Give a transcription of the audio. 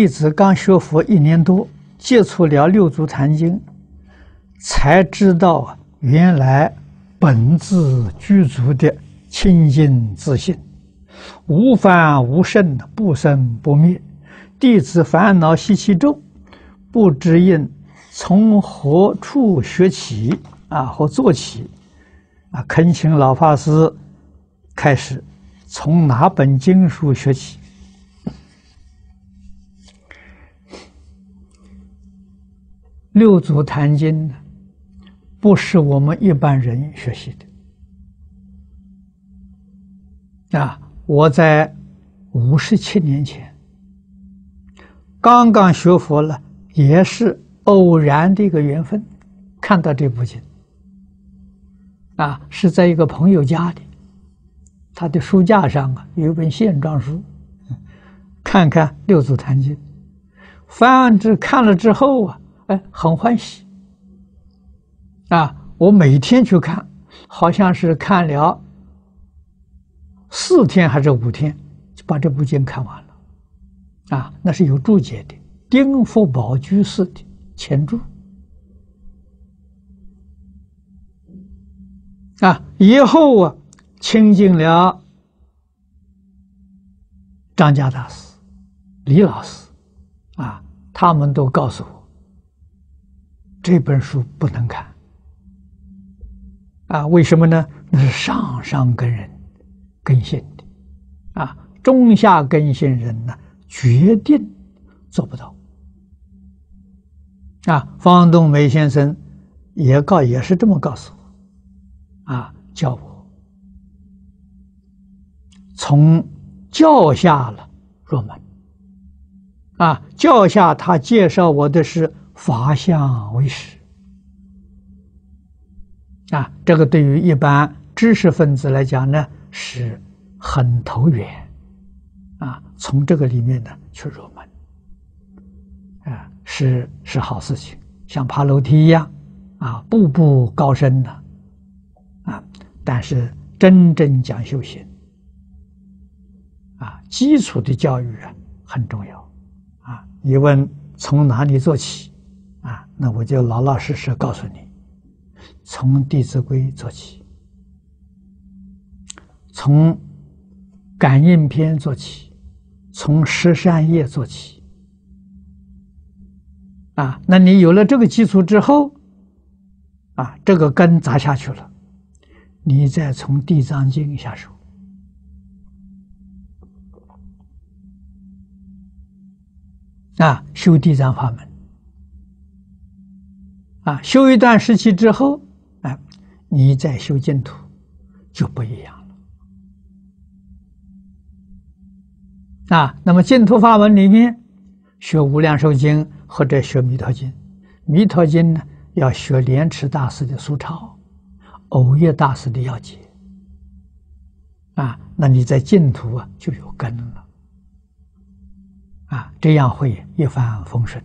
弟子刚学佛一年多，接触了《六祖坛经》，才知道原来本自具足的清净自信，无烦无圣，不生不灭。弟子烦恼习气重，不知应从何处学起啊，或做起啊？恳请老法师开始，从哪本经书学起？六祖坛经呢，不是我们一般人学习的啊！我在五十七年前刚刚学佛了，也是偶然的一个缘分，看到这部经啊，是在一个朋友家里，他的书架上啊有一本线装书，看看六祖坛经，翻至看了之后啊。哎，很欢喜啊！我每天去看，好像是看了四天还是五天，就把这部经看完了。啊，那是有注解的，丁福宝居士的前注。啊，以后啊，亲近了张家大师、李老师，啊，他们都告诉我。这本书不能看啊？为什么呢？那是上上根人根性的啊，中下根性人呢，决定做不到啊。方东梅先生也告也是这么告诉我啊，叫我从教下了入门啊。教下他介绍我的是。法相为实啊，这个对于一般知识分子来讲呢，是很投缘啊。从这个里面呢去入门啊，是是好事情，像爬楼梯一样啊，步步高升的啊。但是真正讲修行啊，基础的教育啊很重要啊。你问从哪里做起？那我就老老实实告诉你，从《弟子规》做起，从《感应篇》做起，从《十善业》做起。啊，那你有了这个基础之后，啊，这个根扎下去了，你再从《地藏经》下手，啊，修地藏法门。啊，修一段时期之后，啊，你再修净土就不一样了。啊，那么净土法门里面学无量寿经或者学弥陀经，弥陀经呢要学莲池大师的疏钞，藕益大师的要解。啊，那你在净土啊就有根了。啊，这样会一帆风顺。